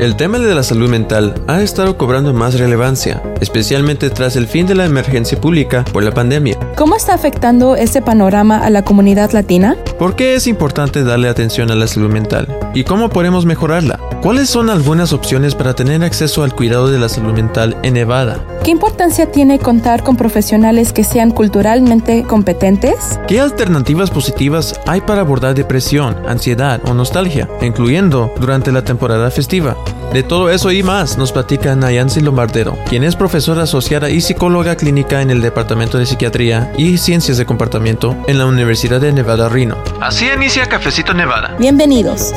El tema de la salud mental ha estado cobrando más relevancia, especialmente tras el fin de la emergencia pública por la pandemia. ¿Cómo está afectando este panorama a la comunidad latina? ¿Por qué es importante darle atención a la salud mental? ¿Y cómo podemos mejorarla? ¿Cuáles son algunas opciones para tener acceso al cuidado de la salud mental en Nevada? ¿Qué importancia tiene contar con profesionales que sean culturalmente competentes? ¿Qué alternativas positivas hay para abordar depresión, ansiedad o nostalgia, incluyendo durante la temporada festiva? De todo eso y más nos platica Nayansi Lombardero, quien es profesora asociada y psicóloga clínica en el Departamento de Psiquiatría y Ciencias de Comportamiento en la Universidad de Nevada Reno. Así inicia Cafecito Nevada. Bienvenidos.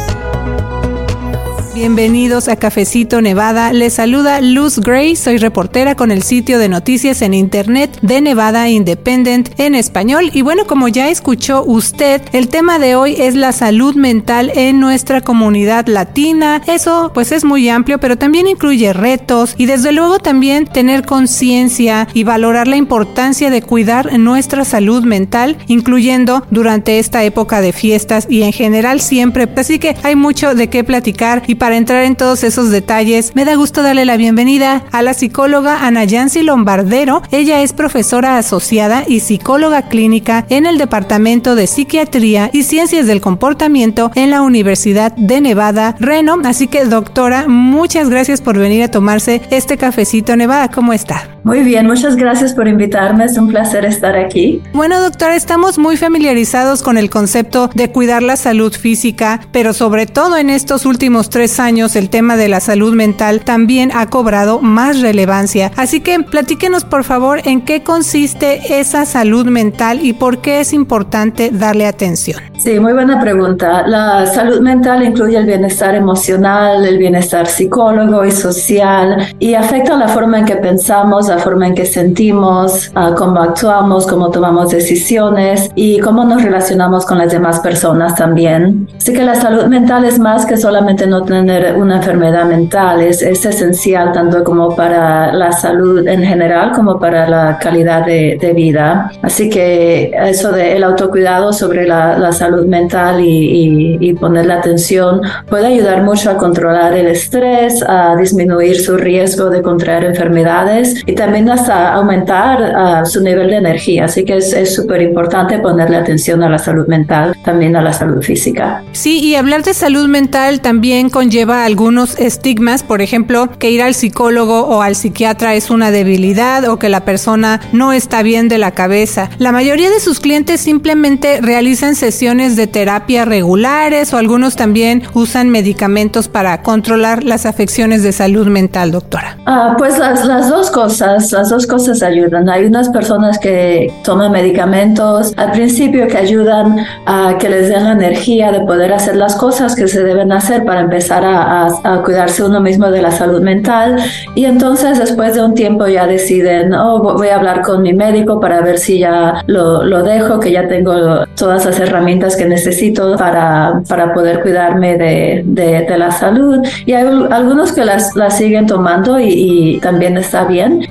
Bienvenidos a Cafecito Nevada. Les saluda Luz Gray. Soy reportera con el sitio de noticias en internet de Nevada Independent en español. Y bueno, como ya escuchó usted, el tema de hoy es la salud mental en nuestra comunidad latina. Eso pues es muy amplio, pero también incluye retos y desde luego también tener conciencia y valorar la importancia de cuidar nuestra salud mental, incluyendo durante esta época de fiestas y en general siempre. Así que hay mucho de qué platicar y para entrar en todos esos detalles, me da gusto darle la bienvenida a la psicóloga Ana Yancy Lombardero. Ella es profesora asociada y psicóloga clínica en el Departamento de Psiquiatría y Ciencias del Comportamiento en la Universidad de Nevada, Reno. Así que, doctora, muchas gracias por venir a tomarse este cafecito Nevada. ¿Cómo está? Muy bien, muchas gracias por invitarme. Es un placer estar aquí. Bueno, doctora, estamos muy familiarizados con el concepto de cuidar la salud física, pero sobre todo en estos últimos tres años el tema de la salud mental también ha cobrado más relevancia. Así que platíquenos por favor en qué consiste esa salud mental y por qué es importante darle atención. Sí, muy buena pregunta. La salud mental incluye el bienestar emocional, el bienestar psicólogo y social y afecta la forma en que pensamos, la forma en que sentimos, uh, cómo actuamos, cómo tomamos decisiones y cómo nos relacionamos con las demás personas también. Así que la salud mental es más que solamente no tener una enfermedad mental, es, es esencial tanto como para la salud en general como para la calidad de, de vida. Así que eso del el autocuidado sobre la, la salud mental y, y, y ponerle atención puede ayudar mucho a controlar el estrés, a disminuir su riesgo de contraer enfermedades y también hasta aumentar uh, su nivel de energía. Así que es súper importante ponerle atención a la salud mental, también a la salud física. Sí, y hablar de salud mental también conlleva algunos estigmas, por ejemplo, que ir al psicólogo o al psiquiatra es una debilidad o que la persona no está bien de la cabeza. La mayoría de sus clientes simplemente realizan sesiones de terapia regulares o algunos también usan medicamentos para controlar las afecciones de salud mental, doctora? Ah, pues las, las dos cosas, las dos cosas ayudan. Hay unas personas que toman medicamentos al principio que ayudan a que les den la energía de poder hacer las cosas que se deben hacer para empezar a, cuidarse uno mismo de la salud mental y entonces después de un tiempo ya deciden, oh, voy a hablar con mi médico para ver si ya lo, dejo, que ya tengo todas las herramientas que necesito para, para poder cuidarme de, de, la salud. Y hay algunos que las, las siguen tomando y, también está bien.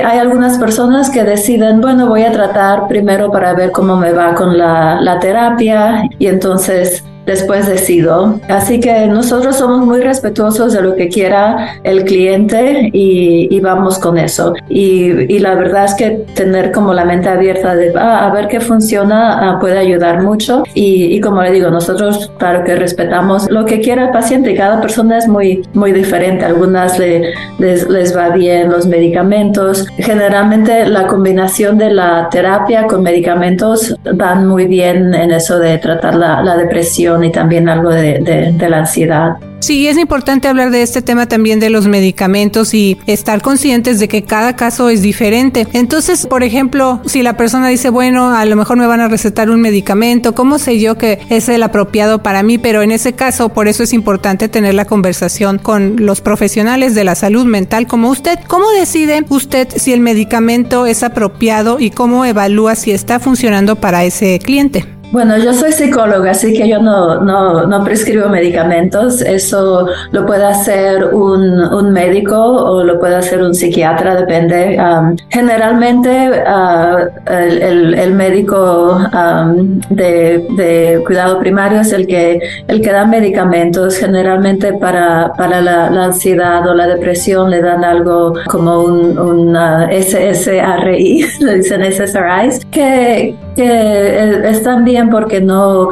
Hay algunas personas que deciden, bueno, voy a tratar primero para ver cómo me va con la, la terapia y entonces después decido. Así que nosotros somos muy respetuosos de lo que quiera el cliente y, y vamos con eso. Y, y, la verdad es que tener como la mente abierta de ah, a ver qué funciona ah, puede ayudar mucho. Y, y, como le digo, nosotros claro que respetamos lo que quiera el paciente. Cada persona es muy, muy diferente. Algunas le, les, les va bien los medicamentos. Generalmente la combinación de la terapia con medicamentos van muy bien en eso de tratar la, la depresión y también algo de, de, la ansiedad. Sí, es importante hablar de este tema también de los medicamentos y estar conscientes de que cada caso es diferente. Entonces, por ejemplo, si la persona dice, bueno, a lo mejor me van a recetar un medicamento, ¿cómo sé yo que es el apropiado para mí? Pero en ese caso, por eso es importante tener la conversación con los profesionales de la salud mental como usted. ¿Cómo decide usted si el medicamento es apropiado y cómo evalúa si está funcionando para ese cliente? Bueno, yo soy psicóloga, así que yo no, no, no prescribo medicamentos. Eso lo puede hacer un, un, médico o lo puede hacer un psiquiatra, depende. Generalmente uh, el, médico de, cuidado primario es el que, el que da medicamentos. Generalmente para, para la, ansiedad o la depresión le dan algo como un, un SSRI, le dicen SSRIs, que, que están bien porque no,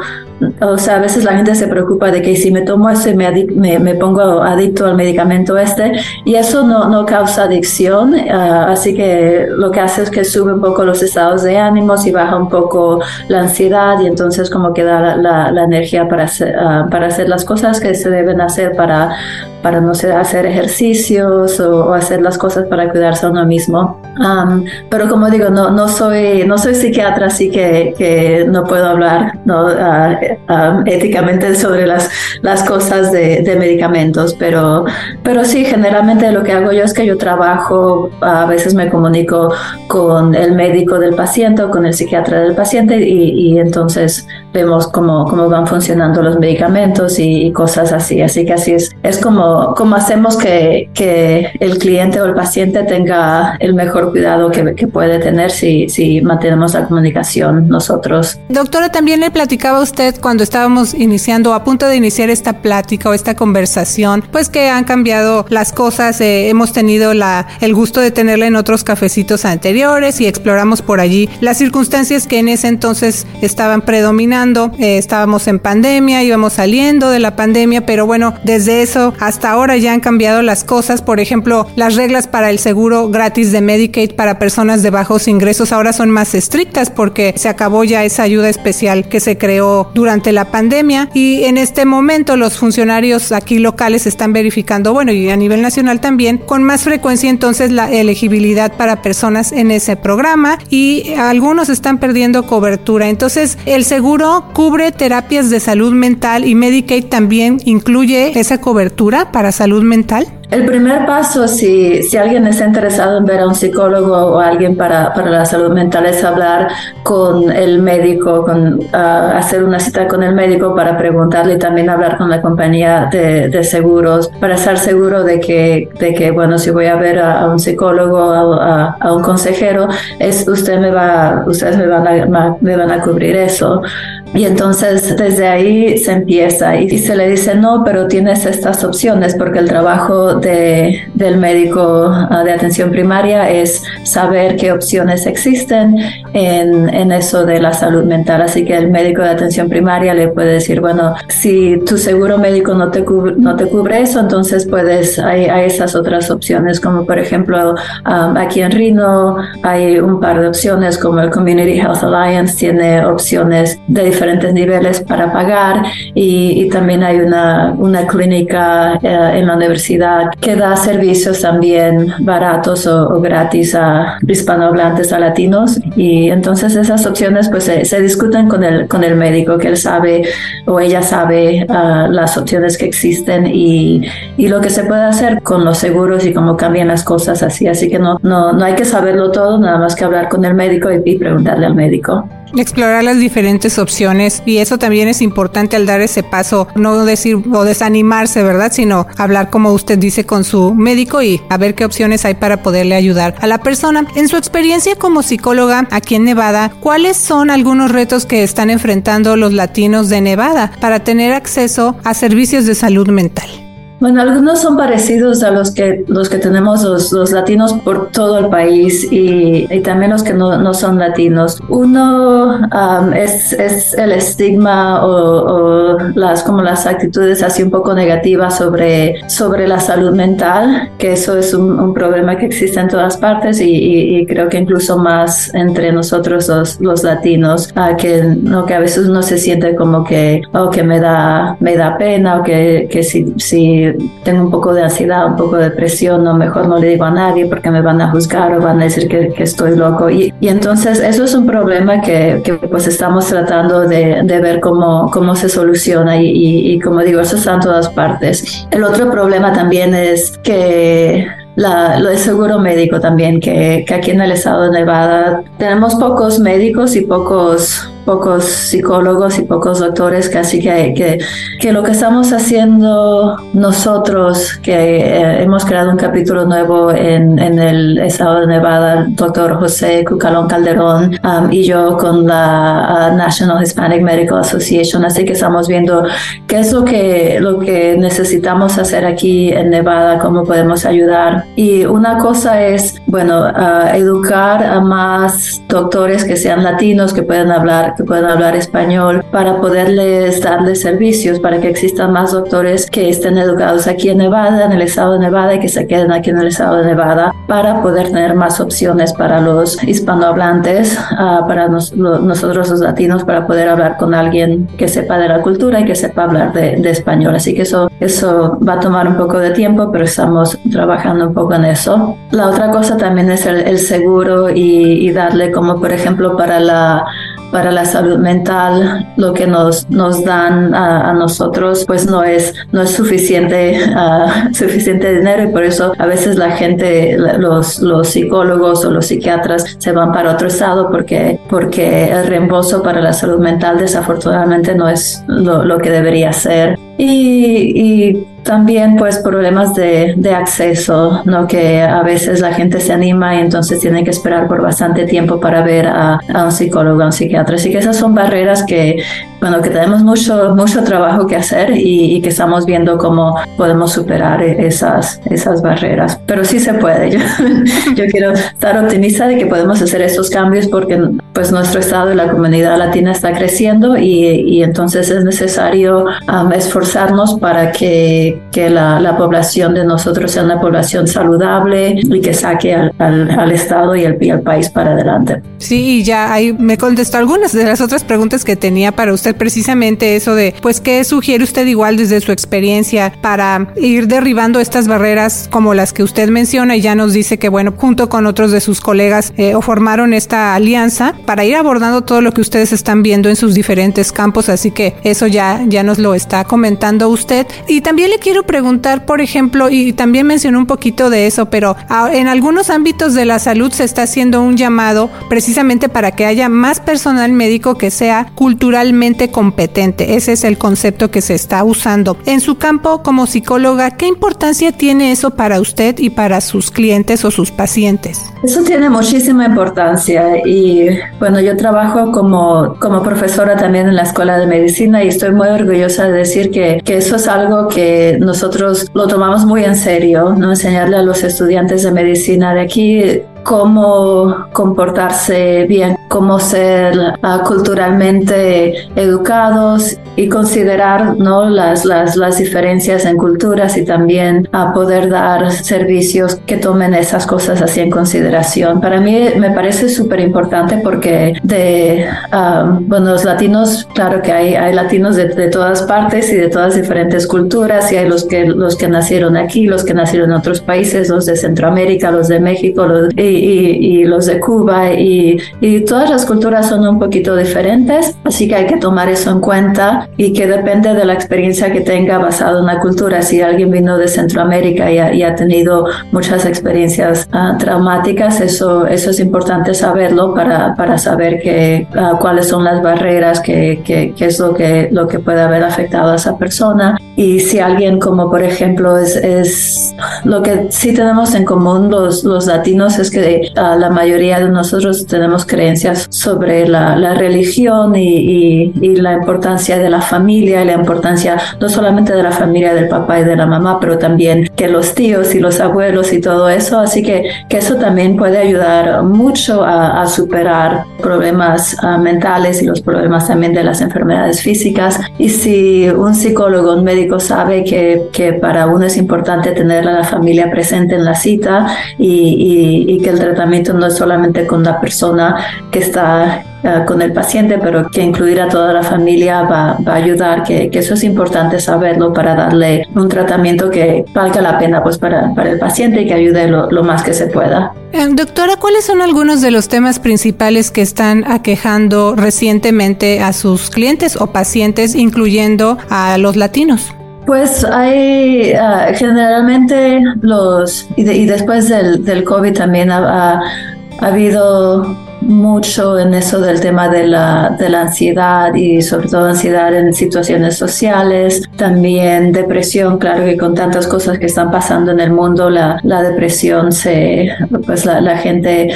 o sea, a veces la gente se preocupa de que si me tomo eso y me, me, pongo adicto al medicamento este, y eso no, no causa adicción, ah, así que lo que hace es que sube un poco los estados de ánimos y baja un poco la ansiedad y entonces como que da la, la, energía para ah, para hacer las cosas que se deben hacer para, para no sé, hacer ejercicios o, hacer las cosas para cuidarse a uno mismo. pero como digo, no, no, soy, no soy psiquiatra, así que, que no puedo hablar ¿no? Ah, Um, éticamente sobre las, las cosas de, de, medicamentos, pero, pero sí, generalmente lo que hago yo es que yo trabajo, a veces me comunico con el médico del paciente o con el psiquiatra del paciente y, y entonces vemos cómo, cómo van funcionando los medicamentos y, cosas así. Así que así es, es como, como hacemos que, que el cliente o el paciente tenga el mejor cuidado que, que puede tener si, si mantenemos la comunicación nosotros. Doctora, también le platicaba usted cuando estábamos iniciando, a punto de iniciar esta plática o esta conversación, pues que han cambiado las cosas. Eh, hemos tenido la, el gusto de tenerla en otros cafecitos anteriores y exploramos por allí las circunstancias que en ese entonces estaban predominando. Eh, estábamos en pandemia, íbamos saliendo de la pandemia, pero bueno, desde eso hasta ahora ya han cambiado las cosas. Por ejemplo, las reglas para el seguro gratis de Medicaid para personas de bajos ingresos ahora son más estrictas porque se acabó ya esa ayuda especial que se creó durante la pandemia y en este momento los funcionarios aquí locales están verificando, bueno, y a nivel nacional también, con más frecuencia entonces la elegibilidad para personas en ese programa y algunos están perdiendo cobertura. Entonces, el seguro cubre terapias de salud mental y Medicaid también incluye esa cobertura para salud mental. El primer paso, si, si alguien está interesado en ver a un psicólogo o alguien para, para la salud mental, es hablar con el médico, con, ah, hacer una cita con el médico para preguntarle y también hablar con la compañía de, de, seguros para estar seguro de que, de que, bueno, si voy a ver a, un psicólogo, a, a, un consejero, es, usted me va, ustedes me van a, me van a cubrir eso. Y entonces desde ahí se empieza y, se le dice, no, pero tienes estas opciones porque el trabajo de, del médico ah, de atención primaria es saber qué opciones existen en, en, eso de la salud mental. Así que el médico de atención primaria le puede decir, bueno, si tu seguro médico no te cubre, no te cubre eso, entonces puedes, hay, hay esas otras opciones, como por ejemplo aquí en Reno hay un par de opciones, como el Community Health Alliance tiene opciones de diferentes niveles para pagar y, y también hay una, una clínica eh, en la universidad que da servicios también baratos o, gratis a hispanohablantes, a latinos y entonces esas opciones pues se, discuten con el, con el médico que él sabe o ella sabe uh, las opciones que existen y, y, lo que se puede hacer con los seguros y cómo cambian las cosas así. Así que no, no, no hay que saberlo todo, nada más que hablar con el médico y preguntarle al médico explorar las diferentes opciones y eso también es importante al dar ese paso, no decir o desanimarse, ¿verdad? Sino hablar como usted dice con su médico y a ver qué opciones hay para poderle ayudar a la persona. En su experiencia como psicóloga aquí en Nevada, ¿cuáles son algunos retos que están enfrentando los latinos de Nevada para tener acceso a servicios de salud mental? Bueno, algunos son parecidos a los que, los que tenemos los, los latinos por todo el país y, y también los que no, no, son latinos. Uno um, es, es, el estigma o, las, como las actitudes así un poco negativas sobre, sobre la salud mental, que eso es un, problema que existe en todas partes y, creo que incluso más entre nosotros los, los latinos, uh, que, no, que a veces uno se siente como que, que me da, me da pena o que, que si tengo un poco de ansiedad, un poco de depresión, no, mejor no le digo a nadie porque me van a juzgar o van a decir que, estoy loco. Y, entonces eso es un problema que, pues estamos tratando de, de, ver cómo, cómo se soluciona y, y, y como digo, eso está en todas partes. El otro problema también es que la, lo de seguro médico también, que, que, aquí en el estado de Nevada tenemos pocos médicos y pocos pocos psicólogos y pocos doctores, así que, que, que lo que estamos haciendo nosotros, que eh, hemos creado un capítulo nuevo en, en, el estado de Nevada, doctor José Cucalón Calderón um, y yo con la National Hispanic Medical Association, así que estamos viendo qué es lo que, lo que necesitamos hacer aquí en Nevada, cómo podemos ayudar. Y una cosa es, bueno, uh, educar a más doctores que sean latinos, que puedan hablar, que puedan hablar español, para poderles darles servicios, para que existan más doctores que estén educados aquí en Nevada, en el estado de Nevada y que se queden aquí en el estado de Nevada, para poder tener más opciones para los hispanohablantes, uh, para nosotros los latinos, para poder hablar con alguien que sepa de la cultura y que sepa hablar de, de español. Así que eso, eso va a tomar un poco de tiempo, pero estamos trabajando un poco en eso. La otra cosa también es el, seguro y, darle como por ejemplo para la para la salud mental lo que nos, nos dan a, nosotros pues no es no es suficiente uh, suficiente dinero y por eso a veces la gente los, los psicólogos o los psiquiatras se van para otro estado porque porque el reembolso para la salud mental desafortunadamente no es lo, lo que debería ser. Y también pues problemas de, de, acceso, ¿no? Que a veces la gente se anima y entonces tiene que esperar por bastante tiempo para ver a, a un psicólogo, a un psiquiatra. Así que esas son barreras que, bueno, que tenemos mucho, mucho trabajo que hacer y, que estamos viendo cómo podemos superar esas, esas barreras. Pero sí se puede. Yo, quiero estar optimista de que podemos hacer esos cambios porque pues nuestro estado y la comunidad latina está creciendo y, entonces es necesario um, esforzarnos para que que, la, la, población de nosotros sea una población saludable y que saque al, al, al Estado y al, y al, país para adelante. Sí, y ya ahí me contestó algunas de las otras preguntas que tenía para usted, precisamente eso de, pues, ¿qué sugiere usted igual desde su experiencia para ir derribando estas barreras como las que usted menciona y ya nos dice que, bueno, junto con otros de sus colegas eh, formaron esta alianza para ir abordando todo lo que ustedes están viendo en sus diferentes campos, así que eso ya, ya nos lo está comentando usted. Y también le quiero preguntar, por ejemplo, y también mencionó un poquito de eso, pero en algunos ámbitos de la salud se está haciendo un llamado precisamente para que haya más personal médico que sea culturalmente competente. Ese es el concepto que se está usando. En su campo como psicóloga, ¿qué importancia tiene eso para usted y para sus clientes o sus pacientes? Eso tiene muchísima importancia y bueno, yo trabajo como, como profesora también en la Escuela de Medicina y estoy muy orgullosa de decir que, que eso es algo que nosotros lo tomamos muy en serio, ¿no? Enseñarle a los estudiantes de medicina de aquí cómo comportarse bien, cómo ser uh, culturalmente educados y considerar ¿no? las, las, las diferencias en culturas y también a uh, poder dar servicios que tomen esas cosas así en consideración. Para mí me parece súper importante porque de, uh, bueno, los latinos, claro que hay, hay latinos de, de, todas partes y de todas diferentes culturas y hay los que, los que nacieron aquí, los que nacieron en otros países, los de Centroamérica, los de México, los, y, y, los de Cuba y, y, todas las culturas son un poquito diferentes, así que hay que tomar eso en cuenta y que depende de la experiencia que tenga basado en la cultura. Si alguien vino de Centroamérica y ha, y ha tenido muchas experiencias uh, traumáticas, eso, eso es importante saberlo para, para saber que, uh, cuáles son las barreras, qué que, que es lo que, lo que puede haber afectado a esa persona. Y si alguien como por ejemplo es, es lo que sí tenemos en común los, los latinos es que la mayoría de nosotros tenemos creencias sobre la, la religión y, y, y, la importancia de la familia y la importancia no solamente de la familia del papá y de la mamá, pero también que los tíos y los abuelos y todo eso. Así que, que eso también puede ayudar mucho a, superar problemas uh, mentales y los problemas también de las enfermedades físicas. Y si un psicólogo, un médico sabe que, que para uno es importante tener a la familia presente en la cita y, y que el tratamiento no es solamente con la persona que está uh, con el paciente, pero que incluir a toda la familia va, va a ayudar, que, que, eso es importante saberlo para darle un tratamiento que valga la pena pues para, para el paciente y que ayude lo, lo más que se pueda. Eh, doctora, ¿cuáles son algunos de los temas principales que están aquejando recientemente a sus clientes o pacientes, incluyendo a los latinos? Pues hay uh, generalmente los, y, de, y después del, del, COVID también ha, ha, ha habido mucho en eso del tema de la, de la ansiedad y sobre todo ansiedad en situaciones sociales, también depresión, claro que con tantas cosas que están pasando en el mundo, la, la depresión se, pues la, gente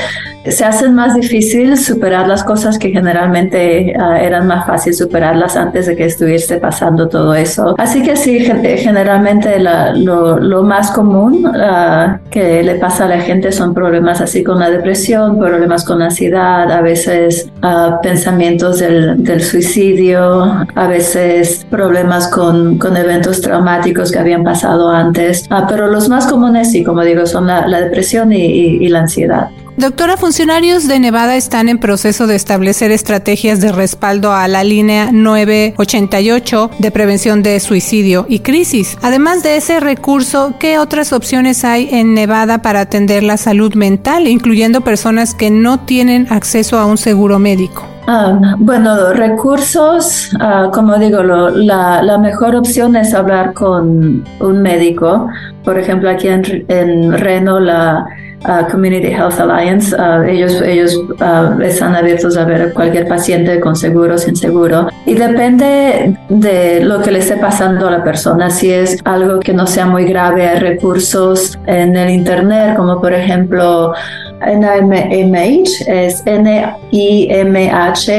se hace más difícil superar las cosas que generalmente uh, eran más fácil superarlas antes de que estuviese pasando todo eso. Así que sí, generalmente lo, más común uh, que le pasa a la gente son problemas así con la depresión, problemas con la ansiedad, a veces uh, pensamientos del, suicidio, a veces problemas con, con, eventos traumáticos que habían pasado antes. pero los más comunes, sí, como digo, son la, depresión y, y, y la ansiedad. Doctora, funcionarios de Nevada están en proceso de establecer estrategias de respaldo a la línea 988 de prevención de suicidio y crisis. Además de ese recurso, ¿qué otras opciones hay en Nevada para atender la salud mental, incluyendo personas que no tienen acceso a un seguro médico? Um, bueno, recursos, uh, como digo, lo, la, mejor opción es hablar con un médico. Por ejemplo, aquí en Reno, la Uh, Community Health Alliance. Uh, ellos ellos uh, están abiertos a ver cualquier paciente con seguro, sin seguro. Y depende de lo que le esté pasando a la persona. Si es algo que no sea muy grave, hay recursos en el Internet, como por ejemplo NIMH, es N-I-M-H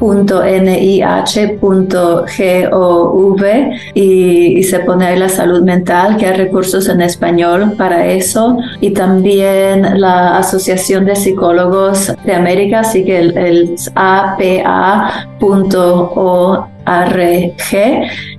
.nih.gov y, y se pone ahí la salud mental, que hay recursos en español para eso. Y también la Asociación de Psicólogos de América, así que el, el apa.org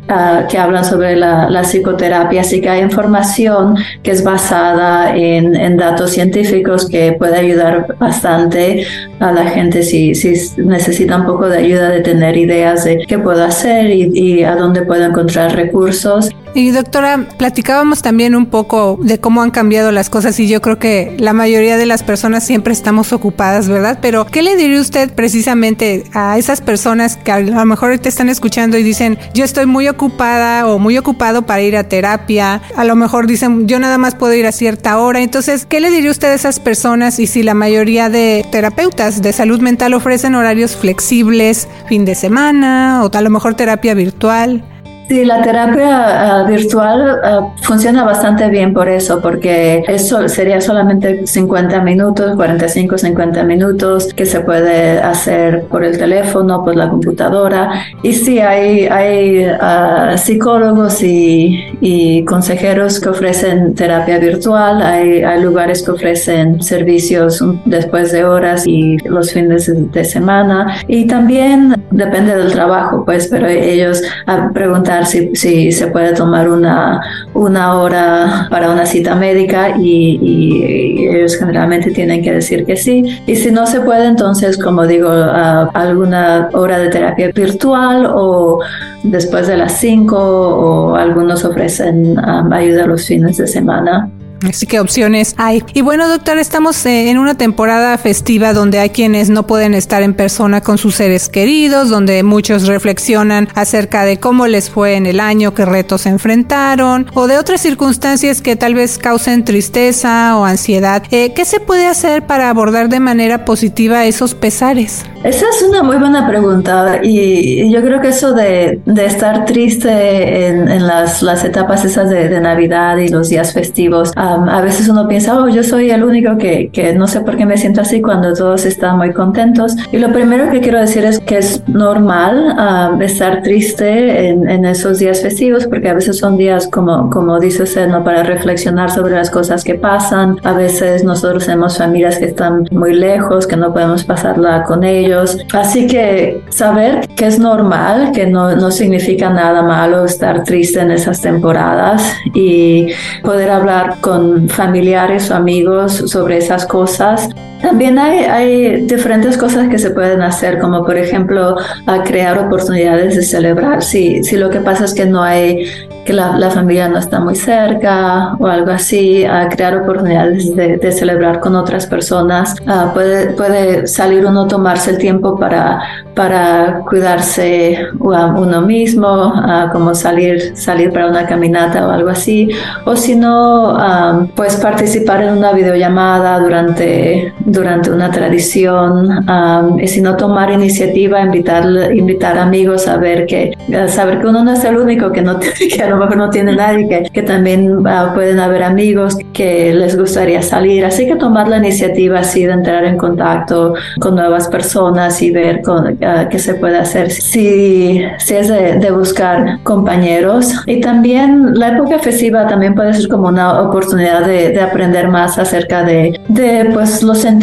uh, que hablan sobre la, psicoterapia, así que hay información que es basada en, datos científicos que puede ayudar bastante a la gente si, si necesita un poco de ayuda de tener ideas de qué puedo hacer y, y a dónde puedo encontrar recursos. Y doctora, platicábamos también un poco de cómo han cambiado las cosas y yo creo que la mayoría de las personas siempre estamos ocupadas, ¿verdad? Pero ¿qué le diría usted precisamente a esas personas que a lo mejor te están escuchando y dicen, yo estoy muy ocupada o muy ocupado para ir a terapia? A lo mejor dicen, yo nada más puedo ir a cierta hora. Entonces, ¿qué le diría usted a esas personas y si la mayoría de terapeutas de salud mental ofrecen horarios flexibles, fin de semana o a lo mejor terapia virtual? Sí, la terapia uh, virtual uh, funciona bastante bien por eso, porque eso sería solamente 50 minutos, 45, 50 minutos que se puede hacer por el teléfono, por la computadora. Y sí, hay, hay uh, psicólogos y, y, consejeros que ofrecen terapia virtual, hay, hay, lugares que ofrecen servicios después de horas y los fines de semana. Y también depende del trabajo, pues, pero ellos preguntan si, se puede tomar una, una hora para una cita médica y, ellos generalmente tienen que decir que sí. Y si no se puede, entonces, como digo, alguna hora de terapia virtual o después de las 5 o algunos ofrecen um, ayuda los fines de semana. Así que opciones hay. Y bueno, doctor, estamos eh, en una temporada festiva donde hay quienes no pueden estar en persona con sus seres queridos, donde muchos reflexionan acerca de cómo les fue en el año, qué retos enfrentaron o de otras circunstancias que tal vez causen tristeza o ansiedad. Eh, ¿Qué se puede hacer para abordar de manera positiva esos pesares? Esa es una muy buena pregunta y yo creo que eso de, de estar triste en, las, las etapas esas de, Navidad y los días festivos, um, a veces uno piensa, oh, yo soy el único que, que, no sé por qué me siento así cuando todos están muy contentos. Y lo primero que quiero decir es que es normal um, estar triste en, en, esos días festivos porque a veces son días, como, como dice usted, ¿no? para reflexionar sobre las cosas que pasan. A veces nosotros tenemos familias que están muy lejos, que no podemos pasarla con ellos Así que saber que es normal, que no, no significa nada malo estar triste en esas temporadas y poder hablar con familiares o amigos sobre esas cosas. También hay, diferentes cosas que se pueden hacer, como por ejemplo a crear oportunidades de celebrar. Si, si lo que pasa es que no hay que la, familia no está muy cerca o algo así, a crear oportunidades de, celebrar con otras personas. Ah, puede, puede salir uno tomarse el tiempo para, para cuidarse a uno mismo, como salir, salir para una caminata o algo así, o si no, pues participar en una videollamada durante, durante una tradición, y si no tomar iniciativa, invitar, invitar amigos a ver que, saber que uno no es el único que, no, que a lo mejor no tiene nadie, que, que también ah, pueden haber amigos que les gustaría salir, así que tomar la iniciativa así de entrar en contacto con nuevas personas y ver con, ah, qué se puede hacer si, si es de, buscar compañeros. Y también la época festiva también puede ser como una oportunidad de, de aprender más acerca de, de pues, los sentimientos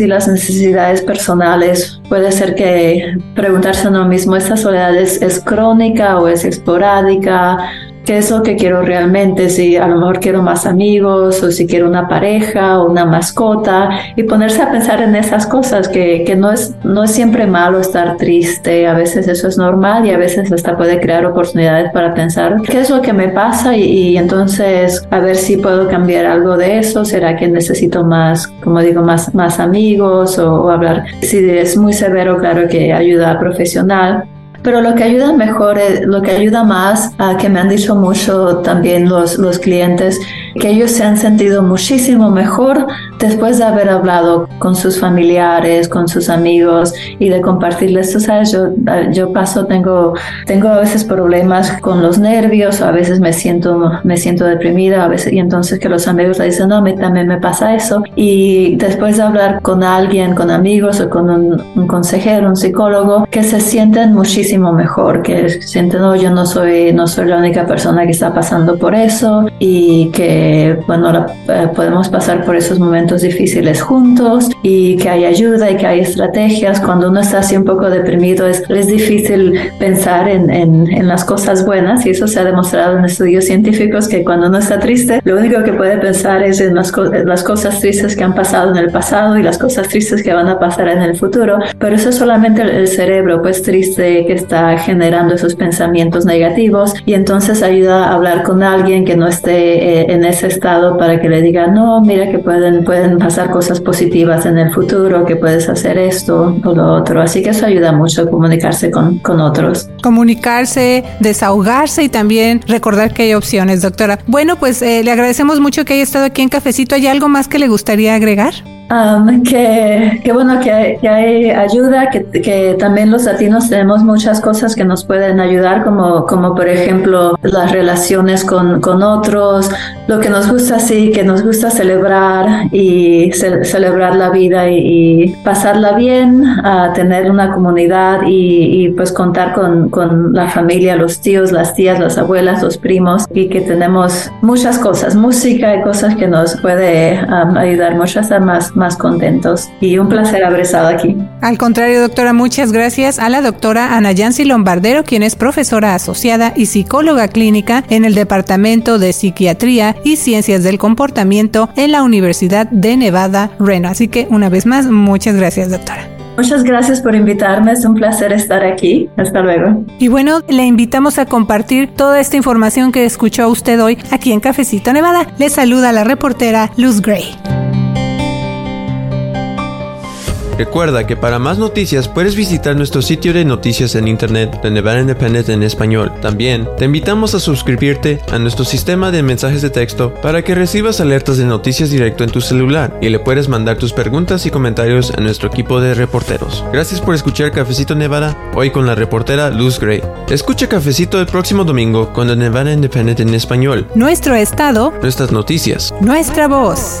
y las necesidades personales. Puede ser que preguntarse a uno mismo, ¿esta soledad es, es crónica o es esporádica? Qué es lo que quiero realmente, si a lo mejor quiero más amigos o si quiero una pareja o una mascota y ponerse a pensar en esas cosas, que, que no, es, no es siempre malo estar triste, a veces eso es normal y a veces hasta puede crear oportunidades para pensar qué es lo que me pasa y, entonces a ver si puedo cambiar algo de eso, será que necesito más, como digo, más, más amigos o, o hablar, si es muy severo, claro que ayuda profesional pero lo que ayuda mejor, lo que ayuda más, a que me han dicho mucho también los, los clientes, que ellos se han sentido muchísimo mejor después de haber hablado con sus familiares, con sus amigos y de compartirles, tú sabes, yo, yo paso, tengo, tengo a veces problemas con los nervios, a veces me siento, me siento deprimida, a veces, y entonces que los amigos le dicen, no, a mí también me pasa eso. Y después de hablar con alguien, con amigos o con un, un consejero, un psicólogo, que se sienten muchísimo mejor, que sienten, no, yo no soy, no soy la única persona que está pasando por eso y que, bueno, eh, podemos pasar por esos momentos difíciles juntos y que hay ayuda y que hay estrategias. Cuando uno está así un poco deprimido es, es difícil pensar en, en, las cosas buenas y eso se ha demostrado en estudios científicos que cuando uno está triste lo único que puede pensar es en las, las cosas tristes que han pasado en el pasado y las cosas tristes que van a pasar en el futuro. Pero eso es solamente el, cerebro pues triste que está generando esos pensamientos negativos y entonces ayuda a hablar con alguien que no esté eh, en ese estado para que le diga no, mira que pueden pueden pasar cosas positivas en el futuro, que puedes hacer esto o lo otro. Así que eso ayuda mucho a comunicarse con, con otros. Comunicarse, desahogarse y también recordar que hay opciones, doctora. Bueno, pues eh, le agradecemos mucho que haya estado aquí en Cafecito. ¿Hay algo más que le gustaría agregar? Que, que, bueno, que, que hay ayuda, que, que, también los latinos tenemos muchas cosas que nos pueden ayudar, como, como por ejemplo las relaciones con, con otros, lo que nos gusta así, que nos gusta celebrar y celebrar la vida y, pasarla bien, a tener una comunidad y, y, pues contar con, con la familia, los tíos, las tías, las abuelas, los primos y que tenemos muchas cosas, música y cosas que nos puede ayudar mucho a más más contentos y un placer haber estado aquí. Al contrario, doctora, muchas gracias a la doctora Ana Yancy Lombardero, quien es profesora asociada y psicóloga clínica en el Departamento de Psiquiatría y Ciencias del Comportamiento en la Universidad de Nevada, Reno. Así que una vez más, muchas gracias, doctora. Muchas gracias por invitarme, es un placer estar aquí. Hasta luego. Y bueno, le invitamos a compartir toda esta información que escuchó usted hoy aquí en Cafecito Nevada. Le saluda la reportera Luz Gray. Recuerda que para más noticias puedes visitar nuestro sitio de noticias en internet de Nevada Independent en español. También te invitamos a suscribirte a nuestro sistema de mensajes de texto para que recibas alertas de noticias directo en tu celular y le puedes mandar tus preguntas y comentarios a nuestro equipo de reporteros. Gracias por escuchar Cafecito Nevada, hoy con la reportera Luz Gray. Escucha Cafecito el próximo domingo con The Nevada Independent en español. Nuestro estado, nuestras noticias, nuestra voz.